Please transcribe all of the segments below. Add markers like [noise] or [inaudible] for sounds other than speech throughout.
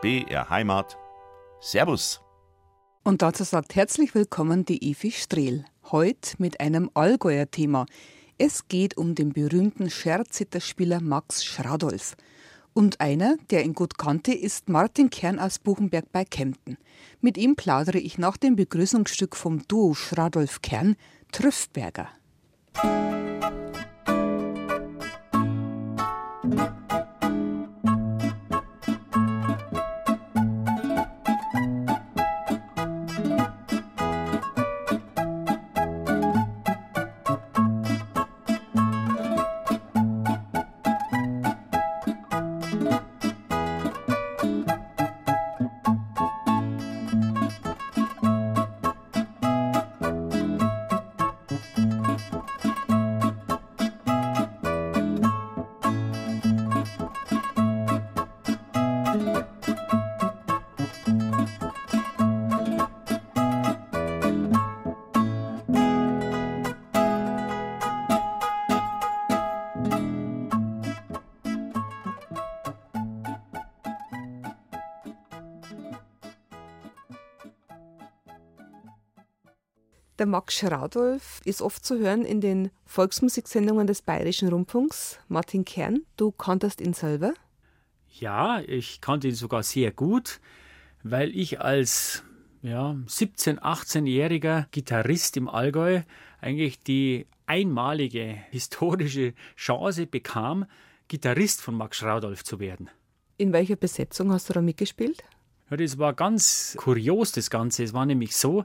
BR Heimat. Servus. Und dazu sagt herzlich willkommen die Evi Strehl. Heute mit einem Allgäuer Thema. Es geht um den berühmten Scherzitterspieler Max Schradolf. Und einer, der ihn gut kannte, ist Martin Kern aus Buchenberg bei Kempten. Mit ihm plaudere ich nach dem Begrüßungsstück vom Duo Schradolf Kern, Trüffberger. Der Max Schradolf ist oft zu hören in den Volksmusiksendungen des Bayerischen Rundfunks. Martin Kern, du kanntest ihn selber? Ja, ich kannte ihn sogar sehr gut, weil ich als ja, 17-, 18-jähriger Gitarrist im Allgäu eigentlich die einmalige historische Chance bekam, Gitarrist von Max Schradolf zu werden. In welcher Besetzung hast du da mitgespielt? Ja, das war ganz kurios, das Ganze. Es war nämlich so,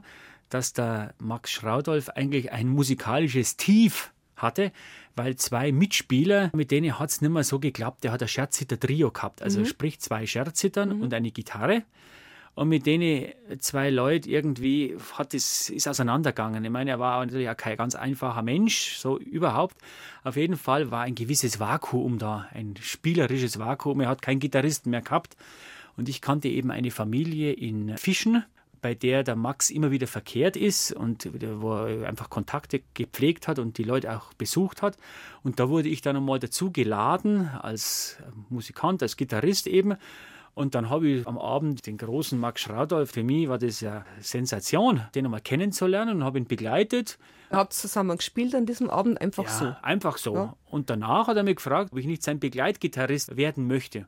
dass der Max Schraudolf eigentlich ein musikalisches Tief hatte, weil zwei Mitspieler, mit denen hat es nicht mehr so geklappt. Der hat ein Scherzzitter-Trio gehabt, also mhm. sprich zwei Scherzzittern mhm. und eine Gitarre. Und mit denen zwei Leuten irgendwie hat es, ist auseinandergegangen. Ich meine, er war natürlich auch kein ganz einfacher Mensch, so überhaupt. Auf jeden Fall war ein gewisses Vakuum da, ein spielerisches Vakuum. Er hat keinen Gitarristen mehr gehabt. Und ich kannte eben eine Familie in Fischen, bei der der Max immer wieder verkehrt ist und wo er einfach Kontakte gepflegt hat und die Leute auch besucht hat. Und da wurde ich dann einmal dazu geladen als Musikant, als Gitarrist eben. Und dann habe ich am Abend den großen Max Schraudolf, für mich war das ja Sensation, den einmal kennenzulernen und habe ihn begleitet. Habt zusammen gespielt an diesem Abend einfach ja, so? einfach so. Ja. Und danach hat er mich gefragt, ob ich nicht sein Begleitgitarrist werden möchte.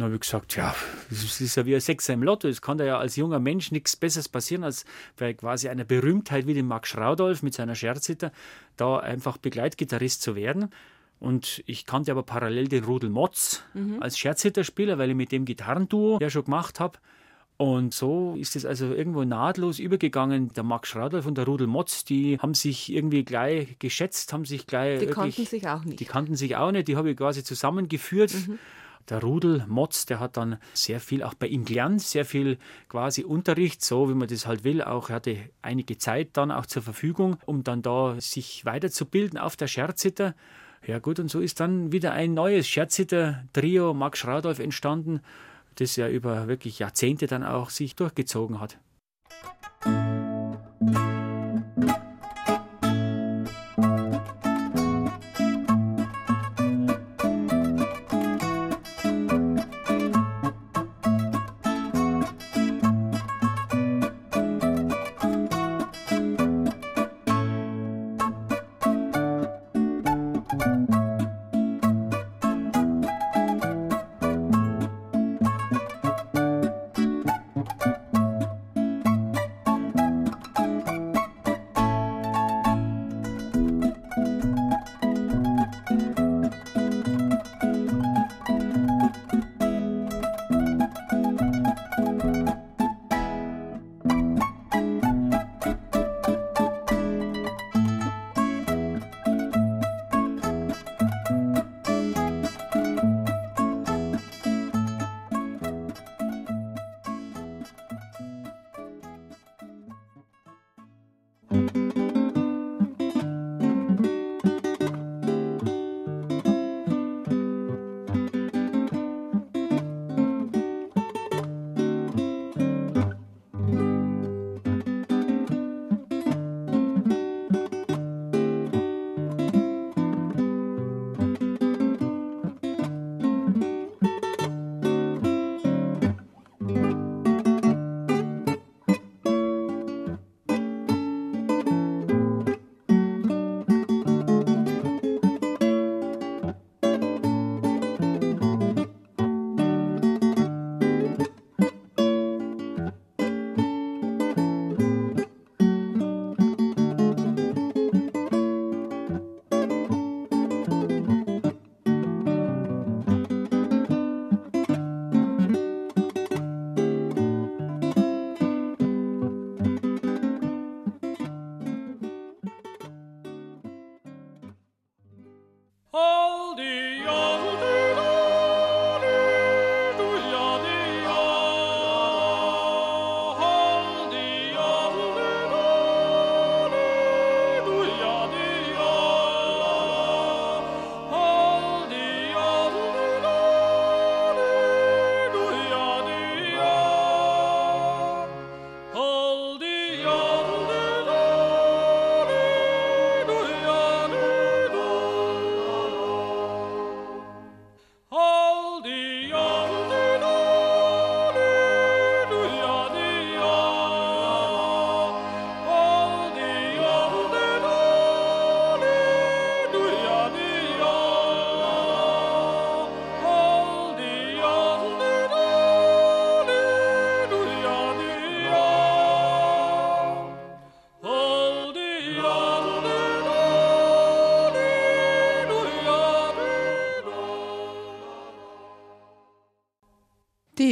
Und dann habe ich gesagt, ja, das ist ja wie ein Sechser im Lotto. Es kann da ja als junger Mensch nichts Besseres passieren, als bei quasi einer Berühmtheit wie dem Max Schraudolf mit seiner Scherziter, da einfach Begleitgitarrist zu werden. Und ich kannte aber parallel den Rudel Motz mhm. als Scherzhitterspieler, weil ich mit dem Gitarrenduo ja schon gemacht habe. Und so ist es also irgendwo nahtlos übergegangen. Der Max Schradolf und der Rudel Motz, die haben sich irgendwie gleich geschätzt, haben sich gleich. Die wirklich, kannten sich auch nicht. Die kannten sich auch nicht, die habe ich quasi zusammengeführt. Mhm. Der Rudel Motz, der hat dann sehr viel auch bei ihm gelernt, sehr viel quasi Unterricht, so wie man das halt will. Auch er hatte einige Zeit dann auch zur Verfügung, um dann da sich weiterzubilden auf der Scherziter. Ja gut, und so ist dann wieder ein neues Scherziter-Trio Max Schradolf entstanden, das ja über wirklich Jahrzehnte dann auch sich durchgezogen hat.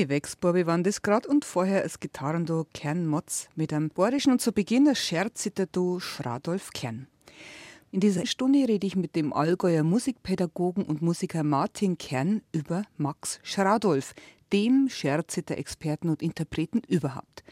Die Wechsburbe waren das grad und vorher das Gitarrenduo Kern Motz mit einem bayerischen und zu Beginn das Scherzitterduo Schradolf Kern. In dieser Stunde rede ich mit dem Allgäuer Musikpädagogen und Musiker Martin Kern über Max Schradolf, dem Scherzitter-Experten und Interpreten überhaupt.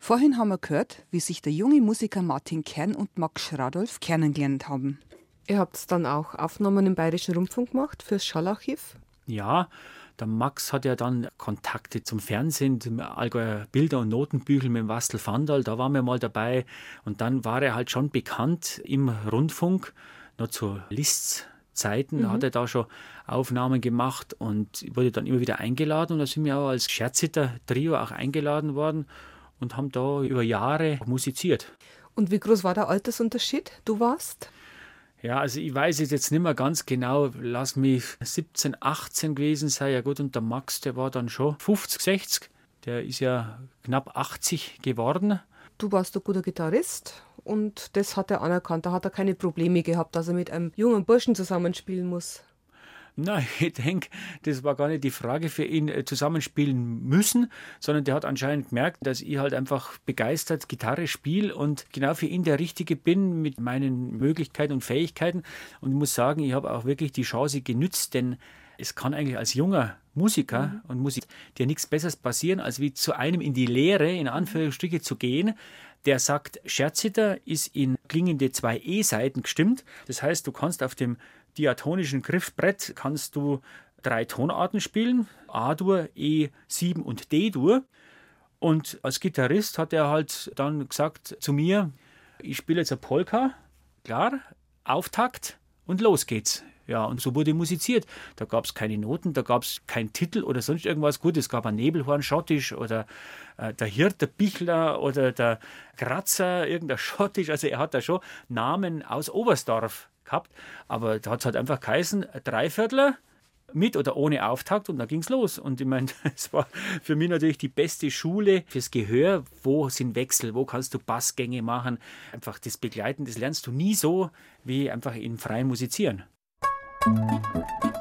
Vorhin haben wir gehört, wie sich der junge Musiker Martin Kern und Max Schradolf kennengelernt haben. Ihr habt dann auch Aufnahmen im Bayerischen Rundfunk gemacht fürs Schallarchiv? Ja, der Max hat ja dann Kontakte zum Fernsehen, zum Allgäuer Bilder- und Notenbüchel mit dem Wastel Vandal, da waren wir mal dabei. Und dann war er halt schon bekannt im Rundfunk, noch zu Liszt's Zeiten mhm. hat er da schon Aufnahmen gemacht und wurde dann immer wieder eingeladen. Und da sind wir auch als Scherzitter-Trio auch eingeladen worden und haben da über Jahre musiziert. Und wie groß war der Altersunterschied? Du warst? Ja, also ich weiß es jetzt nicht mehr ganz genau. Lass mich 17, 18 gewesen sein. Ja gut, und der Max, der war dann schon 50, 60. Der ist ja knapp 80 geworden. Du warst ein guter Gitarrist und das hat er anerkannt. Da hat er keine Probleme gehabt, dass er mit einem jungen Burschen zusammenspielen muss. Nein, [laughs] ich denke, das war gar nicht die Frage für ihn, äh, zusammenspielen müssen, sondern der hat anscheinend gemerkt, dass ich halt einfach begeistert Gitarre spiele und genau für ihn der Richtige bin mit meinen Möglichkeiten und Fähigkeiten. Und ich muss sagen, ich habe auch wirklich die Chance genützt, denn es kann eigentlich als junger Musiker mhm. und Musik dir nichts Besseres passieren, als wie zu einem in die Lehre, in Anführungsstriche, zu gehen, der sagt, Scherziter ist in klingende zwei E-Seiten gestimmt. Das heißt, du kannst auf dem diatonischen Griffbrett kannst du drei Tonarten spielen, A-Dur, E7 und D-Dur. Und als Gitarrist hat er halt dann gesagt zu mir, ich spiele jetzt eine Polka, klar, Auftakt und los geht's. Ja, und so wurde musiziert. Da gab es keine Noten, da gab es keinen Titel oder sonst irgendwas. Gut, es gab ein Nebelhorn Schottisch oder äh, der Hirt, der Bichler oder der Kratzer, irgendein Schottisch. Also er hat da schon Namen aus Oberstdorf gehabt. Aber da hat es halt einfach geheißen, Dreiviertler mit oder ohne Auftakt und da ging es los. Und ich meine, es [laughs] war für mich natürlich die beste Schule fürs Gehör. Wo sind Wechsel? Wo kannst du Bassgänge machen? Einfach das Begleiten, das lernst du nie so wie einfach im freien Musizieren. Musik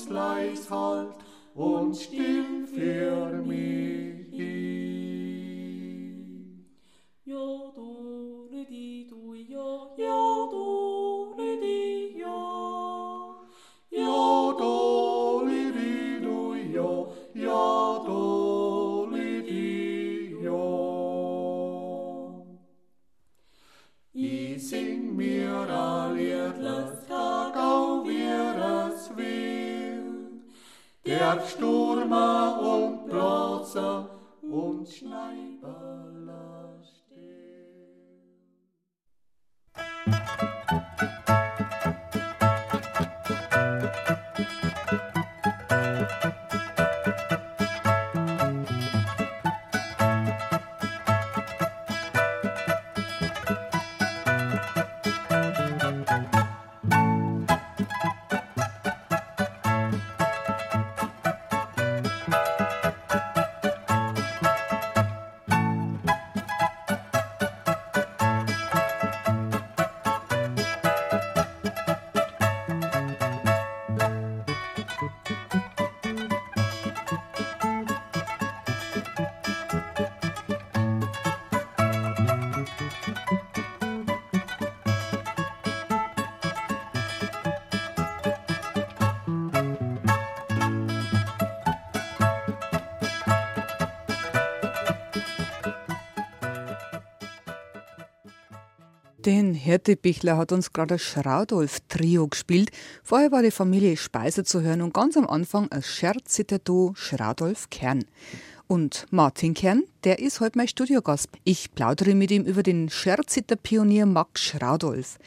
ganz leis halt und still für mich. Ja, Sturma und Blotzer und Schneiber. Den Hertebichler hat uns gerade das Schraudolf-Trio gespielt. Vorher war die Familie Speiser zu hören und ganz am Anfang ein Scherzitterduo Schraudolf Kern. Und Martin Kern, der ist heute mein Studiogast. Ich plaudere mit ihm über den Scherziter-Pionier Max Schraudolf.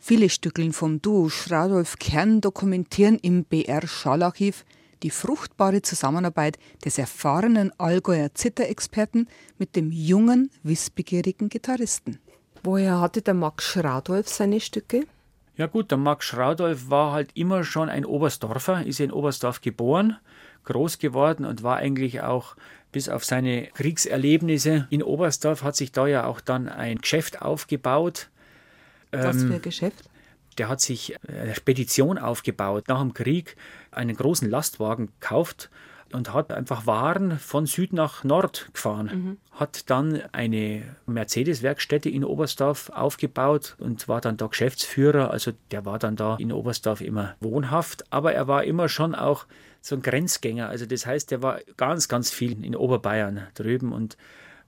Viele Stückeln vom Duo Schraudolf Kern dokumentieren im BR Schallarchiv die fruchtbare Zusammenarbeit des erfahrenen Allgäuer Zitterexperten mit dem jungen, wissbegierigen Gitarristen. Woher hatte der Max Schraudolf seine Stücke? Ja gut, der Max Schraudolf war halt immer schon ein Oberstdorfer, ist in Oberstdorf geboren, groß geworden und war eigentlich auch bis auf seine Kriegserlebnisse in Oberstdorf hat sich da ja auch dann ein Geschäft aufgebaut. Was für ein ähm, Geschäft? Der hat sich eine Spedition aufgebaut, nach dem Krieg einen großen Lastwagen gekauft und hat einfach Waren von Süd nach Nord gefahren. Mhm. Hat dann eine Mercedes-Werkstätte in Oberstdorf aufgebaut und war dann da Geschäftsführer. Also der war dann da in Oberstdorf immer wohnhaft, aber er war immer schon auch so ein Grenzgänger. Also das heißt, er war ganz, ganz viel in Oberbayern drüben und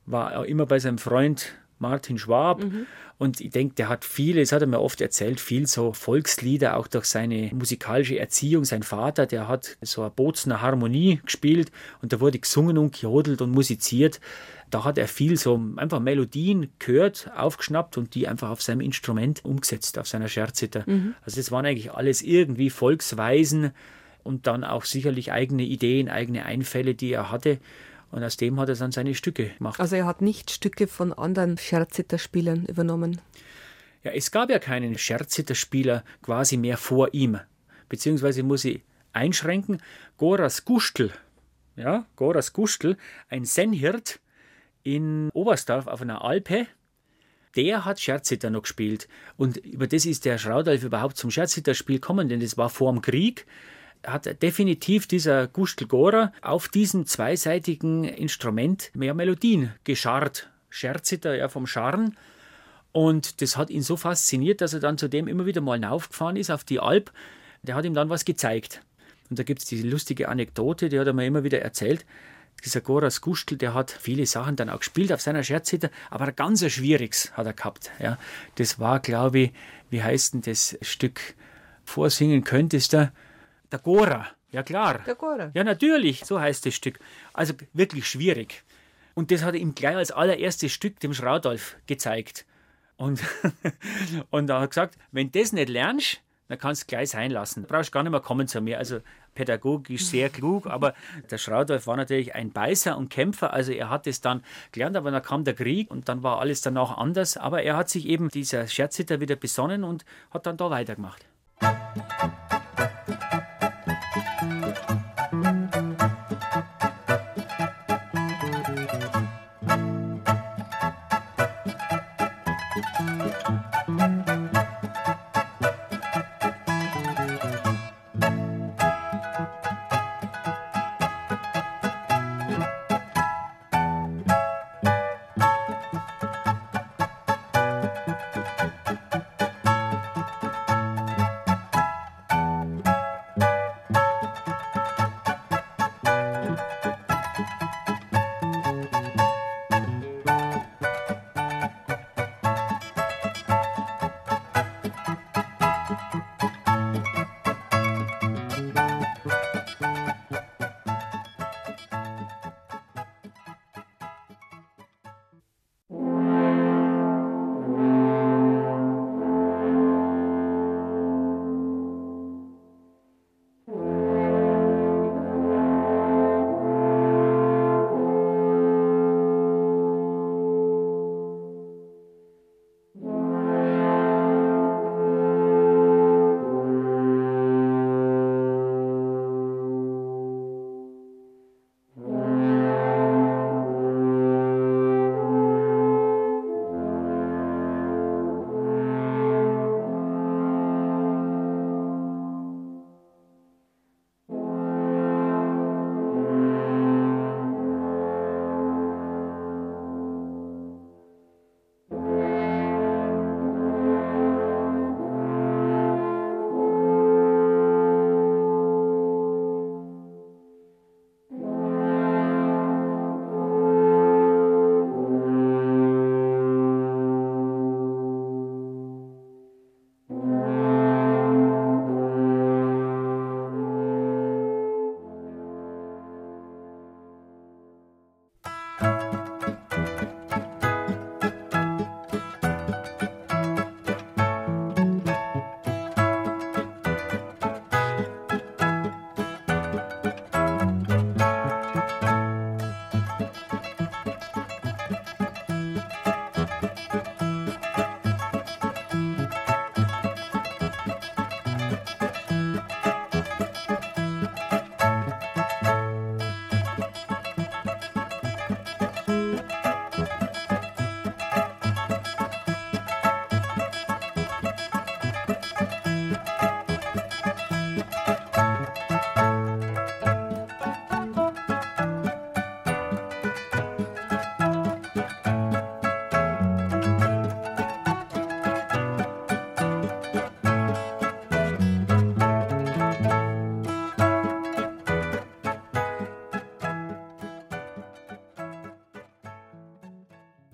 war auch immer bei seinem Freund Martin Schwab. Mhm. Und ich denke, der hat viele, das hat er mir oft erzählt, viel so Volkslieder, auch durch seine musikalische Erziehung. Sein Vater, der hat so eine Bozner Harmonie gespielt und da wurde gesungen und gejodelt und musiziert. Da hat er viel so einfach Melodien gehört, aufgeschnappt und die einfach auf seinem Instrument umgesetzt, auf seiner Scherzita. Mhm. Also das waren eigentlich alles irgendwie Volksweisen und dann auch sicherlich eigene Ideen, eigene Einfälle, die er hatte. Und aus dem hat er dann seine Stücke gemacht. Also er hat nicht Stücke von anderen Scherzitterspielern übernommen. Ja, es gab ja keinen Scherzitterspieler quasi mehr vor ihm. Beziehungsweise muss ich einschränken, Goras Gustl, ja, Goras Gustl, ein Sennhirt in Oberstdorf auf einer Alpe, der hat Scherzitter noch gespielt. Und über das ist der Schraudalf überhaupt zum Scherzitterspiel gekommen, denn das war vor dem Krieg hat definitiv dieser Gustl Gora auf diesem zweiseitigen Instrument mehr Melodien gescharrt. Scherziter ja vom Scharren. Und das hat ihn so fasziniert, dass er dann zudem immer wieder mal aufgefahren ist auf die Alp. Der hat ihm dann was gezeigt. Und da gibt es diese lustige Anekdote, die hat er mir immer wieder erzählt. Dieser Goras Gustl, der hat viele Sachen dann auch gespielt auf seiner Scherzhütte, aber ein ganz schwieriges hat er gehabt. Ja. Das war, glaube ich, wie heißt denn das Stück? Vorsingen könntest du. Der Gora, ja klar. Der Gora. Ja, natürlich, so heißt das Stück. Also wirklich schwierig. Und das hat er ihm gleich als allererstes Stück dem Schraudolf gezeigt. Und, [laughs] und er hat gesagt, wenn du das nicht lernst, dann kannst du gleich sein lassen. Du brauchst gar nicht mehr kommen zu mir. Also pädagogisch sehr klug, aber der Schraudolf war natürlich ein Beißer und Kämpfer. Also er hat es dann gelernt, aber dann kam der Krieg und dann war alles danach anders. Aber er hat sich eben dieser Scherzhitter wieder besonnen und hat dann da weitergemacht.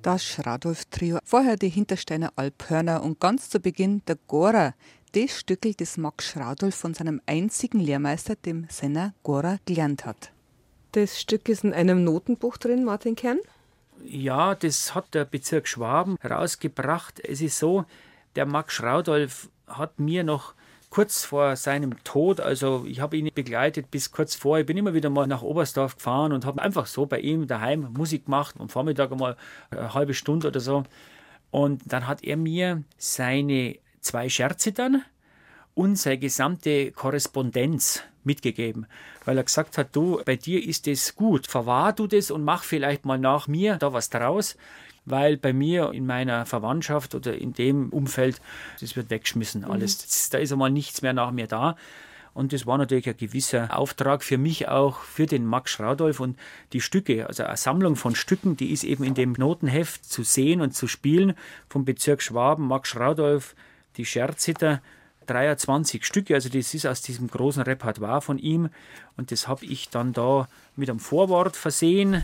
Das Schradolf-Trio, vorher die Hintersteiner Alphörner und ganz zu Beginn der Gora, das Stückel, das Max Schradolf von seinem einzigen Lehrmeister, dem Senner Gora, gelernt hat. Das Stück ist in einem Notenbuch drin, Martin Kern? Ja, das hat der Bezirk Schwaben herausgebracht. Es ist so, der Max Schraudolf hat mir noch kurz vor seinem Tod, also ich habe ihn begleitet bis kurz vor, ich bin immer wieder mal nach Oberstdorf gefahren und habe einfach so bei ihm daheim Musik gemacht, am Vormittag einmal eine halbe Stunde oder so. Und dann hat er mir seine zwei Scherze dann und seine gesamte Korrespondenz mitgegeben, weil er gesagt hat, du, bei dir ist es gut, verwahr du das und mach vielleicht mal nach mir da was draus, weil bei mir in meiner Verwandtschaft oder in dem Umfeld, das wird weggeschmissen mhm. alles, das, da ist einmal nichts mehr nach mir da. Und das war natürlich ein gewisser Auftrag für mich auch, für den Max Schraudolf und die Stücke, also eine Sammlung von Stücken, die ist eben in dem Notenheft zu sehen und zu spielen vom Bezirk Schwaben, Max Schraudolf, die Scherzitter 23 Stücke, also das ist aus diesem großen Repertoire von ihm. Und das habe ich dann da mit einem Vorwort versehen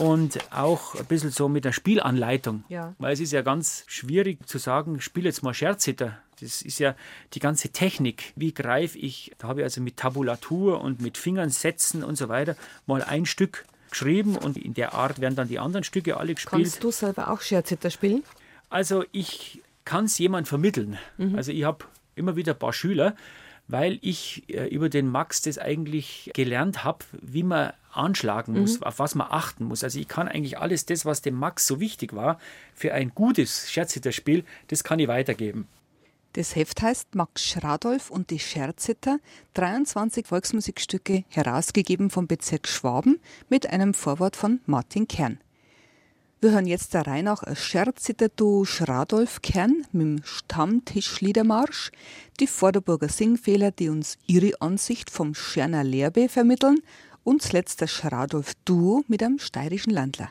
und auch ein bisschen so mit der Spielanleitung. Ja. Weil es ist ja ganz schwierig zu sagen, spiel jetzt mal Scherzhitter. Das ist ja die ganze Technik. Wie greife ich? Da habe ich also mit Tabulatur und mit Fingern setzen und so weiter mal ein Stück geschrieben und in der Art werden dann die anderen Stücke alle gespielt. Kannst du selber auch Scherzhitter spielen? Also ich kann es jemand vermitteln. Mhm. Also ich habe immer wieder ein paar Schüler, weil ich äh, über den Max das eigentlich gelernt habe, wie man anschlagen muss, mhm. auf was man achten muss. Also ich kann eigentlich alles das, was dem Max so wichtig war, für ein gutes Scherzhitterspiel, das kann ich weitergeben. Das Heft heißt Max Schradolf und die Scherzitter, 23 Volksmusikstücke herausgegeben vom Bezirk Schwaben mit einem Vorwort von Martin Kern. Wir hören jetzt der Reihe nach Scherzitterduo Schradolf Kern mit dem Stammtischliedermarsch, die Vorderburger Singfehler, die uns ihre Ansicht vom Scherner Lehrbe vermitteln und zuletzt das Schradolf Duo mit einem steirischen Landler.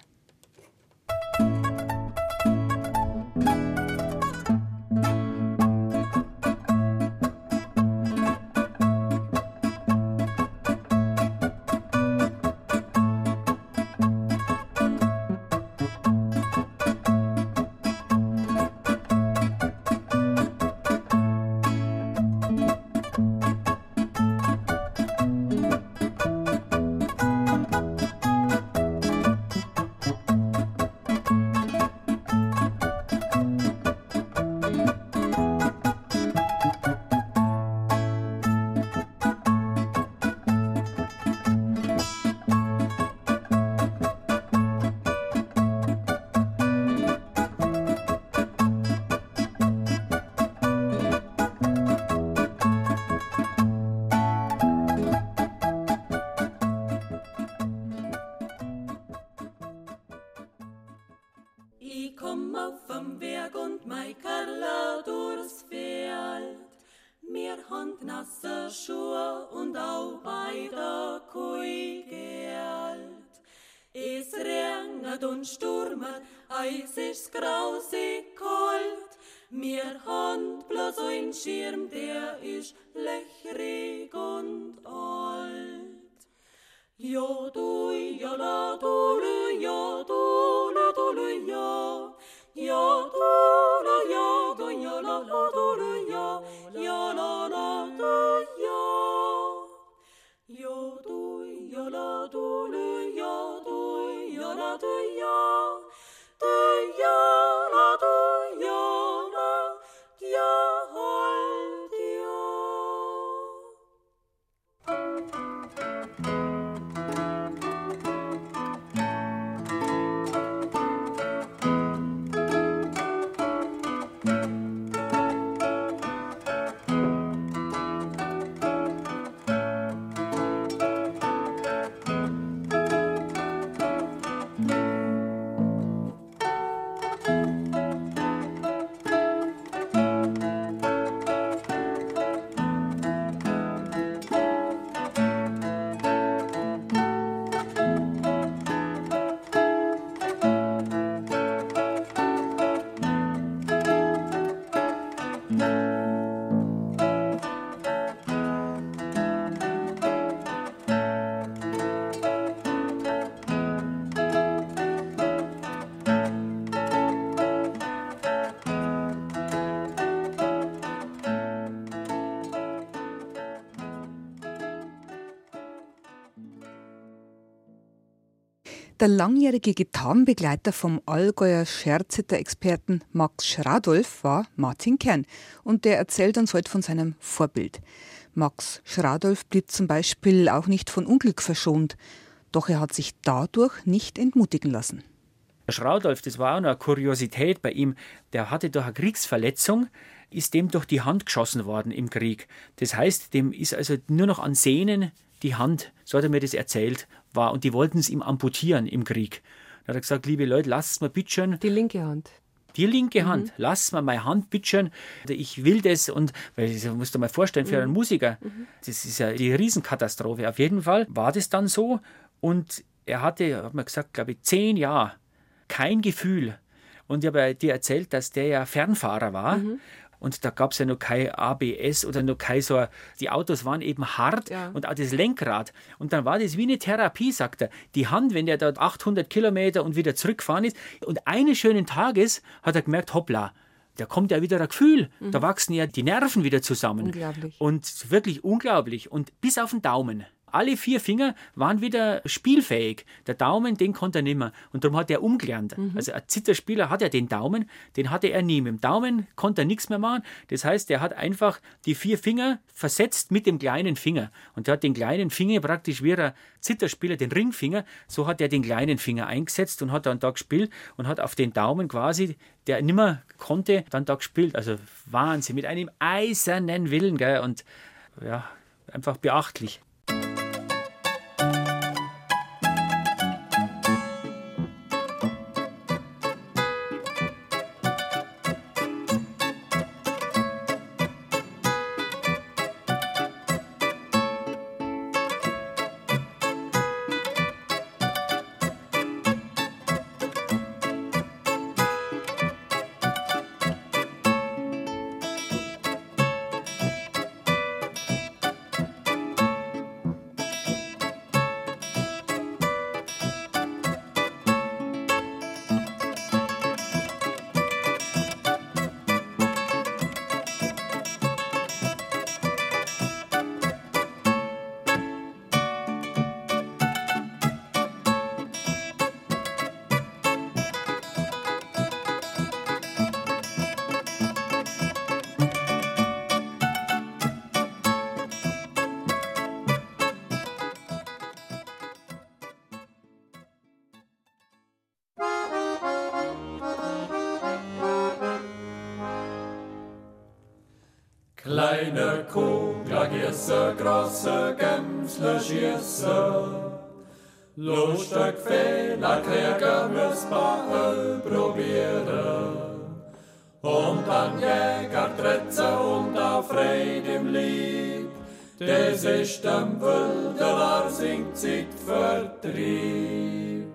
Eis ist grausig kalt, mir Hand bloß ein Schirm, der ist löchrig und alt. Ja, du, ja, la du, ja, du, ja, du, jo, jo du, Der langjährige Gitarrenbegleiter vom Allgäuer Scherziter-Experten Max Schradolf war Martin Kern und der erzählt uns heute von seinem Vorbild. Max Schradolf blieb zum Beispiel auch nicht von Unglück verschont, doch er hat sich dadurch nicht entmutigen lassen. Schraudolf, das war auch noch eine Kuriosität bei ihm, der hatte durch eine Kriegsverletzung, ist dem durch die Hand geschossen worden im Krieg. Das heißt, dem ist also nur noch an Sehnen die Hand, so hat er mir das erzählt, war und die wollten es ihm amputieren im Krieg. Da hat er gesagt, liebe Leute, lasst mir bitte Die linke Hand. Die linke Hand, mhm. lass mir meine Hand bitte Ich will das und, weil das musst du mal vorstellen, für mhm. einen Musiker, mhm. das ist ja die Riesenkatastrophe. Auf jeden Fall war das dann so und er hatte, hat man gesagt, glaube ich, zehn Jahre kein Gefühl. Und ich habe dir erzählt, dass der ja Fernfahrer war. Mhm. Und da gab es ja noch kein ABS oder noch kein so. Die Autos waren eben hart ja. und auch das Lenkrad. Und dann war das wie eine Therapie, sagt er. Die Hand, wenn der da 800 Kilometer und wieder zurückgefahren ist. Und eines schönen Tages hat er gemerkt, hoppla, da kommt ja wieder ein Gefühl. Mhm. Da wachsen ja die Nerven wieder zusammen. Unglaublich. Und wirklich unglaublich. Und bis auf den Daumen. Alle vier Finger waren wieder spielfähig. Der Daumen, den konnte er nicht mehr. Und darum hat er umgelernt. Mhm. Also ein Zitterspieler hat ja den Daumen, den hatte er nie. Mit dem Daumen konnte er nichts mehr machen. Das heißt, er hat einfach die vier Finger versetzt mit dem kleinen Finger. Und er hat den kleinen Finger praktisch wie ein Zitterspieler, den Ringfinger, so hat er den kleinen Finger eingesetzt und hat dann da gespielt und hat auf den Daumen quasi, der nimmer konnte, dann da gespielt. Also Wahnsinn, mit einem eisernen Willen. Gell? Und ja, einfach beachtlich. Kleine Kugler, Gierse, große Gämsle, Schieße. Lustig Fehler, Krieger müssen wir probieren. Und an Jäger Tretze und auf Fried im Lieb, des ist dem Wilderer singt Vertrieb.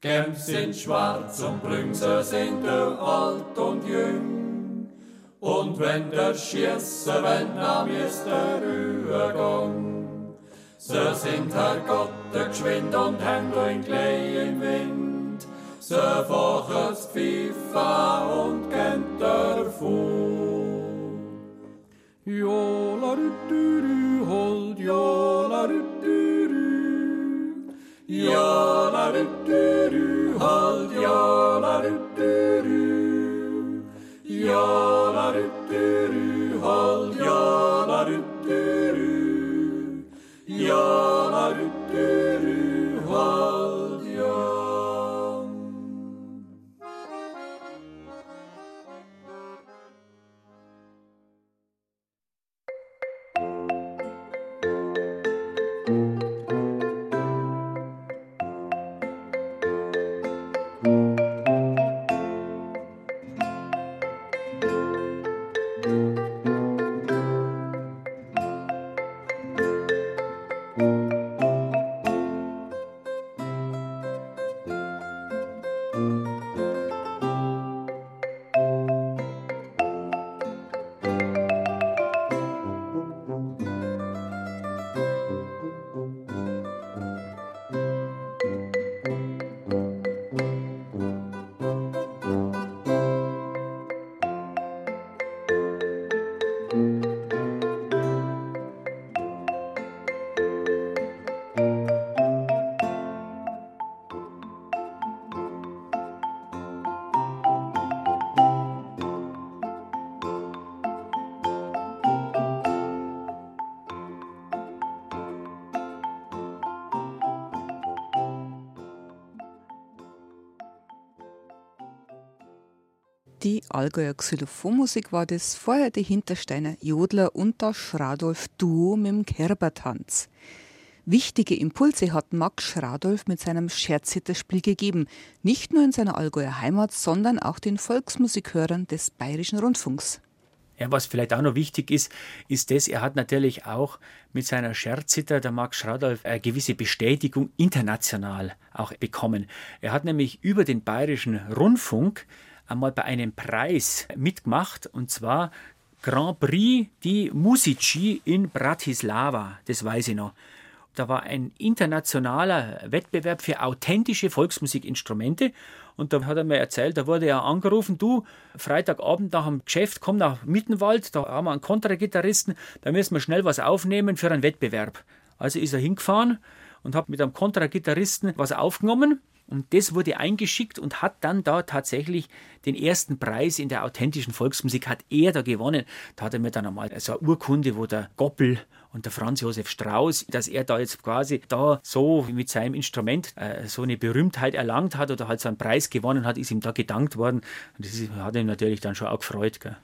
Gems sind schwarz und Brünse sind alt und jüng, und wenn der Schieße, wenn am der Rührgang, so sind Herr Gott geschwind und Händel in Klee im Wind, so faches Pfiffa und kennt der Fu. Jola rütürü, hold jola rütürü, jola rütürü, hold jola Die Allgäuer Xylophonmusik war das, vorher die Hintersteiner Jodler und das Schradolf Duo mit dem Kerbertanz. Wichtige Impulse hat Max Schradolf mit seinem Scherzhitterspiel gegeben, nicht nur in seiner Allgäuer Heimat, sondern auch den Volksmusikhörern des Bayerischen Rundfunks. Ja, was vielleicht auch noch wichtig ist, ist das, er hat natürlich auch mit seiner Scherzhitter, der Max Schradolf, eine gewisse Bestätigung international auch bekommen. Er hat nämlich über den Bayerischen Rundfunk einmal bei einem Preis mitgemacht, und zwar Grand Prix di Musici in Bratislava, das weiß ich noch. Da war ein internationaler Wettbewerb für authentische Volksmusikinstrumente. Und da hat er mir erzählt, da wurde er angerufen, du, Freitagabend nach dem Geschäft, komm nach Mittenwald, da haben wir einen Kontragitarristen, da müssen wir schnell was aufnehmen für einen Wettbewerb. Also ist er hingefahren und hat mit einem Kontragitarristen was aufgenommen. Und das wurde eingeschickt und hat dann da tatsächlich den ersten Preis in der authentischen Volksmusik hat er da gewonnen. Da hat er mir dann einmal so eine Urkunde, wo der Goppel und der Franz Josef Strauß, dass er da jetzt quasi da so mit seinem Instrument äh, so eine Berühmtheit erlangt hat oder halt so einen Preis gewonnen hat, ist ihm da gedankt worden. Und das hat ihn natürlich dann schon auch gefreut. Gell.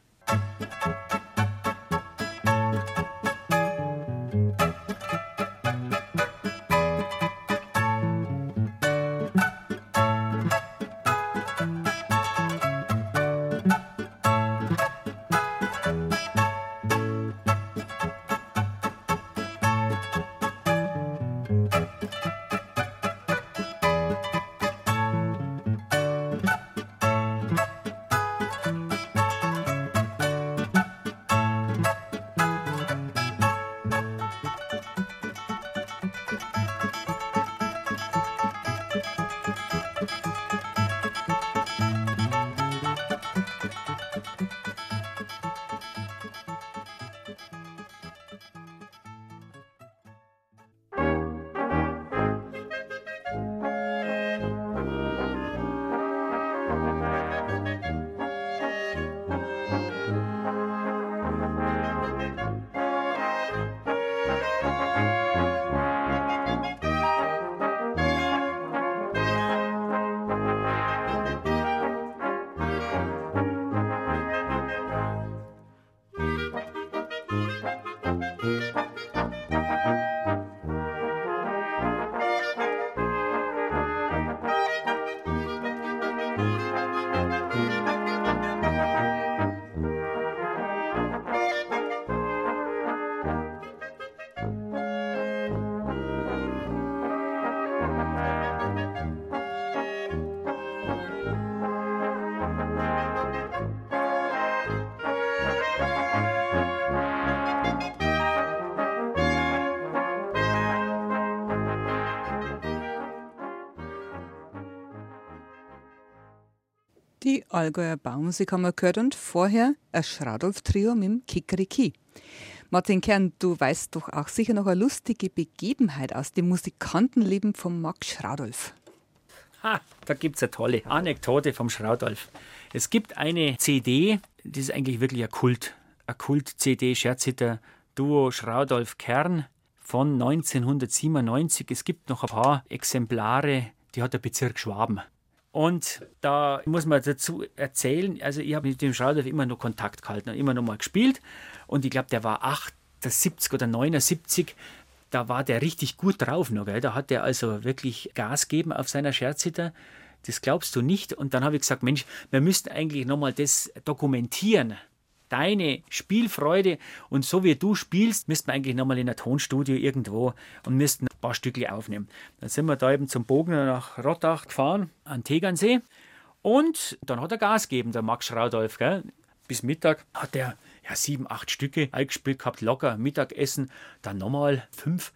Die Allgäuer Baummusik haben wir gehört und vorher ein Schradolf-Trio mit dem Kikeriki. Martin Kern, du weißt doch auch sicher noch eine lustige Begebenheit aus dem Musikantenleben von Max Schradolf. Ha, da gibt es eine tolle Anekdote vom Schraudolf. Es gibt eine CD, das ist eigentlich wirklich ein Kult. Eine Kult-CD, Scherzhitter, Duo Schraudolf Kern von 1997. Es gibt noch ein paar Exemplare, die hat der Bezirk Schwaben. Und da muss man dazu erzählen, also ich habe mit dem Schraudolf immer noch Kontakt gehalten und immer noch mal gespielt. Und ich glaube, der war 78 oder 79 da war der richtig gut drauf noch, gell? Da hat der also wirklich Gas gegeben auf seiner Scherzhitter. Das glaubst du nicht. Und dann habe ich gesagt, Mensch, wir müssten eigentlich nochmal das dokumentieren. Deine Spielfreude und so wie du spielst, müssten wir eigentlich nochmal in ein Tonstudio irgendwo und müssten paar Stücke aufnehmen. Dann sind wir da eben zum Bogner nach Rottach gefahren, an Tegernsee. Und dann hat er Gas gegeben, der Max Schraudolf. Gell? Bis Mittag hat er ja, sieben, acht Stücke eingespielt gehabt, locker, Mittagessen, dann nochmal fünf.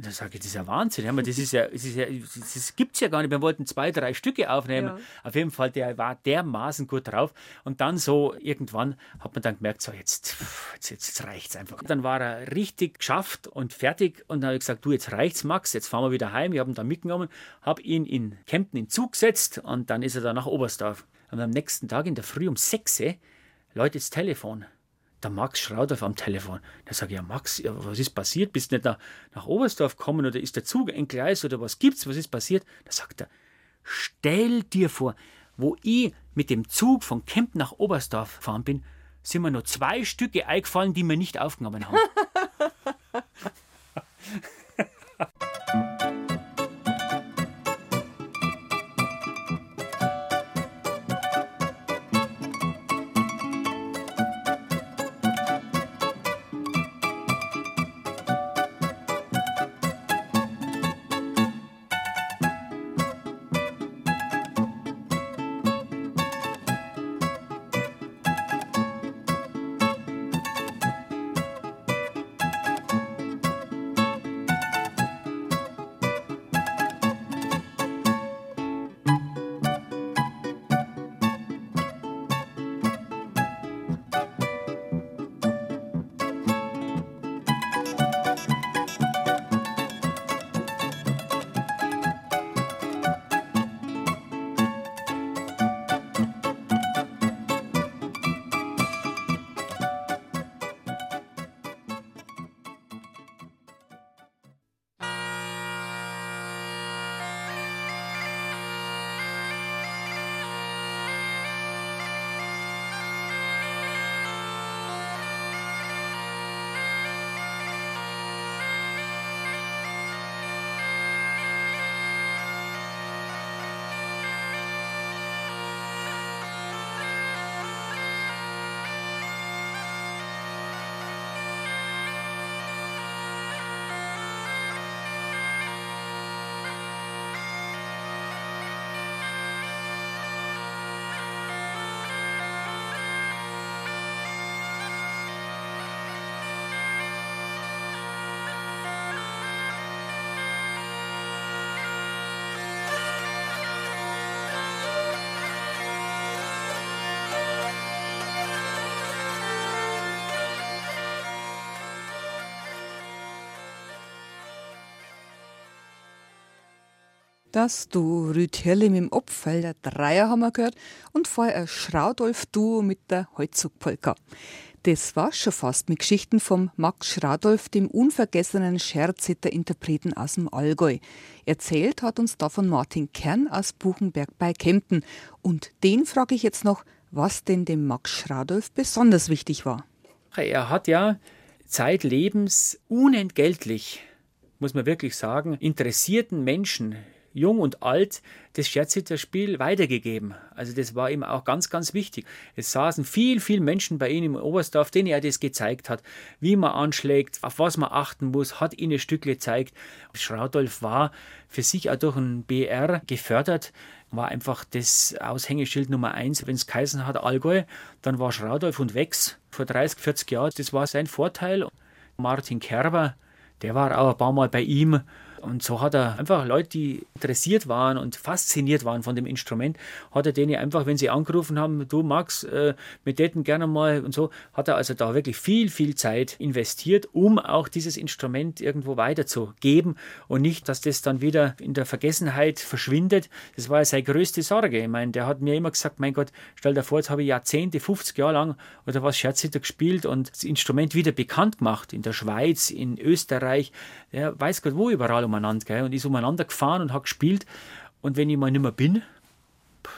Da sage ich, das ist ja Wahnsinn. Das, ist ja, das, ist ja, das gibt es ja gar nicht. Wir wollten zwei, drei Stücke aufnehmen. Ja. Auf jeden Fall, der war dermaßen gut drauf. Und dann so irgendwann hat man dann gemerkt, so jetzt, jetzt, jetzt reicht es einfach. Dann war er richtig geschafft und fertig. Und dann habe ich gesagt, du, jetzt reicht's, Max, jetzt fahren wir wieder heim. Ich habe ihn dann mitgenommen, habe ihn in Kempten in Zug gesetzt und dann ist er dann nach Oberstdorf. Und am nächsten Tag in der Früh um 6 läutet das Telefon der Max Schrauder am Telefon. Da sage ich, ja Max, was ist passiert? Bist du nicht nach, nach Oberstdorf gekommen oder ist der Zug ein Gleis oder was gibt's? Was ist passiert? Da sagt er, stell dir vor, wo ich mit dem Zug von Kemp nach Oberstdorf gefahren bin, sind mir nur zwei Stücke eingefallen, die wir nicht aufgenommen haben. [laughs] Das Duo Rütherlim im Opfelder Dreier haben wir gehört und vorher ein Schraudolf-Duo mit der Holzugpolka. Das war schon fast mit Geschichten vom Max Schradolf, dem unvergessenen Scherziter-Interpreten aus dem Allgäu. Erzählt hat uns davon Martin Kern aus Buchenberg bei Kempten. Und den frage ich jetzt noch, was denn dem Max Schradolf besonders wichtig war. Er hat ja zeitlebens unentgeltlich, muss man wirklich sagen, interessierten Menschen jung und alt, das Scherzhitterspiel weitergegeben. Also das war ihm auch ganz, ganz wichtig. Es saßen viel, viel Menschen bei ihm im Oberstdorf, denen er das gezeigt hat, wie man anschlägt, auf was man achten muss, hat ihnen ein Stück gezeigt. Schraudolf war für sich auch durch ein BR gefördert, war einfach das Aushängeschild Nummer eins. Wenn es geheißen hat Allgäu, dann war Schraudolf und Wex vor 30, 40 Jahren. Das war sein Vorteil. Martin Kerber, der war auch ein paar Mal bei ihm und so hat er einfach Leute, die interessiert waren und fasziniert waren von dem Instrument, hat er denen einfach, wenn sie angerufen haben, du Max, äh, wir täten gerne mal und so, hat er also da wirklich viel, viel Zeit investiert, um auch dieses Instrument irgendwo weiterzugeben und nicht, dass das dann wieder in der Vergessenheit verschwindet. Das war ja seine größte Sorge. Ich meine, der hat mir immer gesagt, mein Gott, stell dir vor, jetzt habe ich Jahrzehnte, 50 Jahre lang oder was Scherzhitter gespielt und das Instrument wieder bekannt gemacht in der Schweiz, in Österreich, der weiß Gott wo überall umeinander. Gell? Und ist umeinander gefahren und hat gespielt. Und wenn ich mal nicht mehr bin,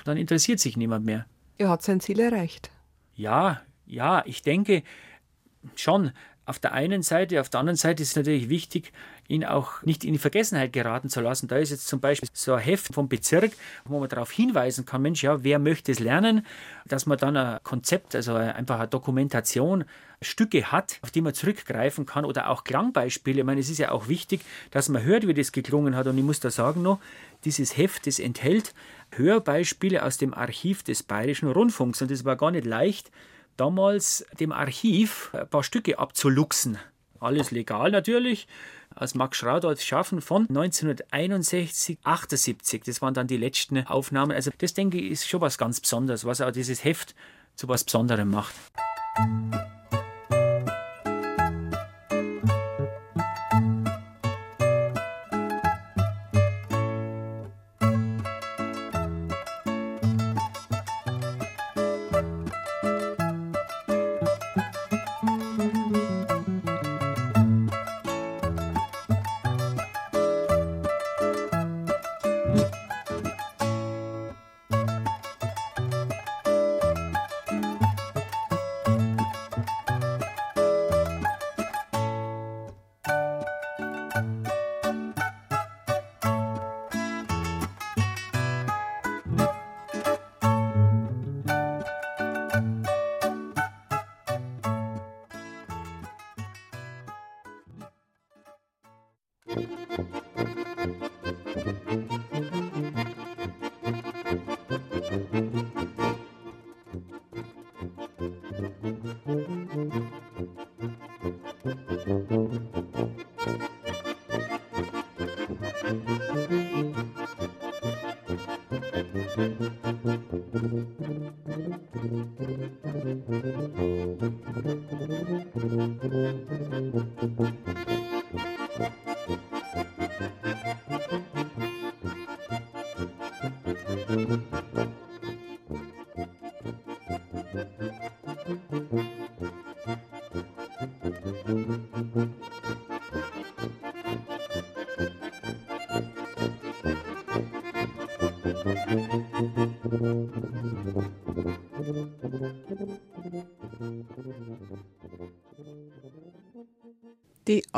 dann interessiert sich niemand mehr. Er hat sein Ziel erreicht. Ja, ja, ich denke schon. Auf der einen Seite, auf der anderen Seite ist es natürlich wichtig, ihn auch nicht in die Vergessenheit geraten zu lassen. Da ist jetzt zum Beispiel so ein Heft vom Bezirk, wo man darauf hinweisen kann, Mensch, ja, wer möchte es lernen, dass man dann ein Konzept, also einfach eine Dokumentation, Stücke hat, auf die man zurückgreifen kann oder auch Klangbeispiele. Ich meine, es ist ja auch wichtig, dass man hört, wie das geklungen hat. Und ich muss da sagen noch, dieses Heft, das enthält Hörbeispiele aus dem Archiv des Bayerischen Rundfunks. Und es war gar nicht leicht, damals dem Archiv ein paar Stücke abzuluxen. Alles legal natürlich aus Max Schraudolfs Schaffen von 1961, 78. Das waren dann die letzten Aufnahmen. Also das denke ich ist schon was ganz Besonderes, was auch dieses Heft zu was Besonderem macht.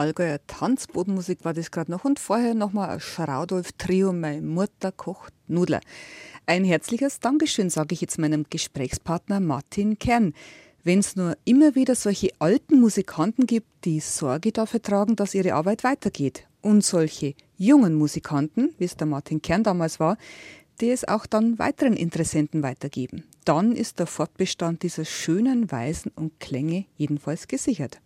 Allgäuer Tanzbodenmusik war das gerade noch und vorher nochmal ein Schraudolf-Trio, meine Mutter kocht Nudler. Ein herzliches Dankeschön sage ich jetzt meinem Gesprächspartner Martin Kern. Wenn es nur immer wieder solche alten Musikanten gibt, die Sorge dafür tragen, dass ihre Arbeit weitergeht und solche jungen Musikanten, wie es der Martin Kern damals war, die es auch dann weiteren Interessenten weitergeben. Dann ist der Fortbestand dieser schönen Weisen und Klänge jedenfalls gesichert.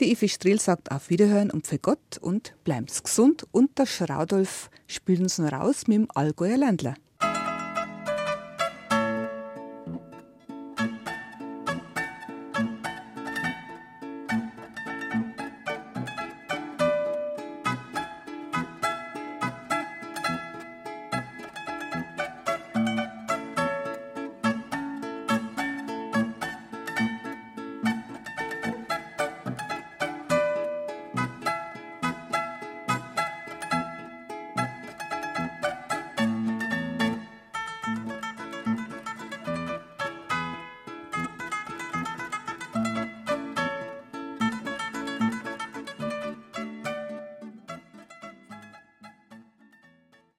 Die Ivi Striel sagt auf Wiederhören und für Gott und bleiben's gesund und der Schraudolf spülen's raus mit dem Allgäuer Ländler.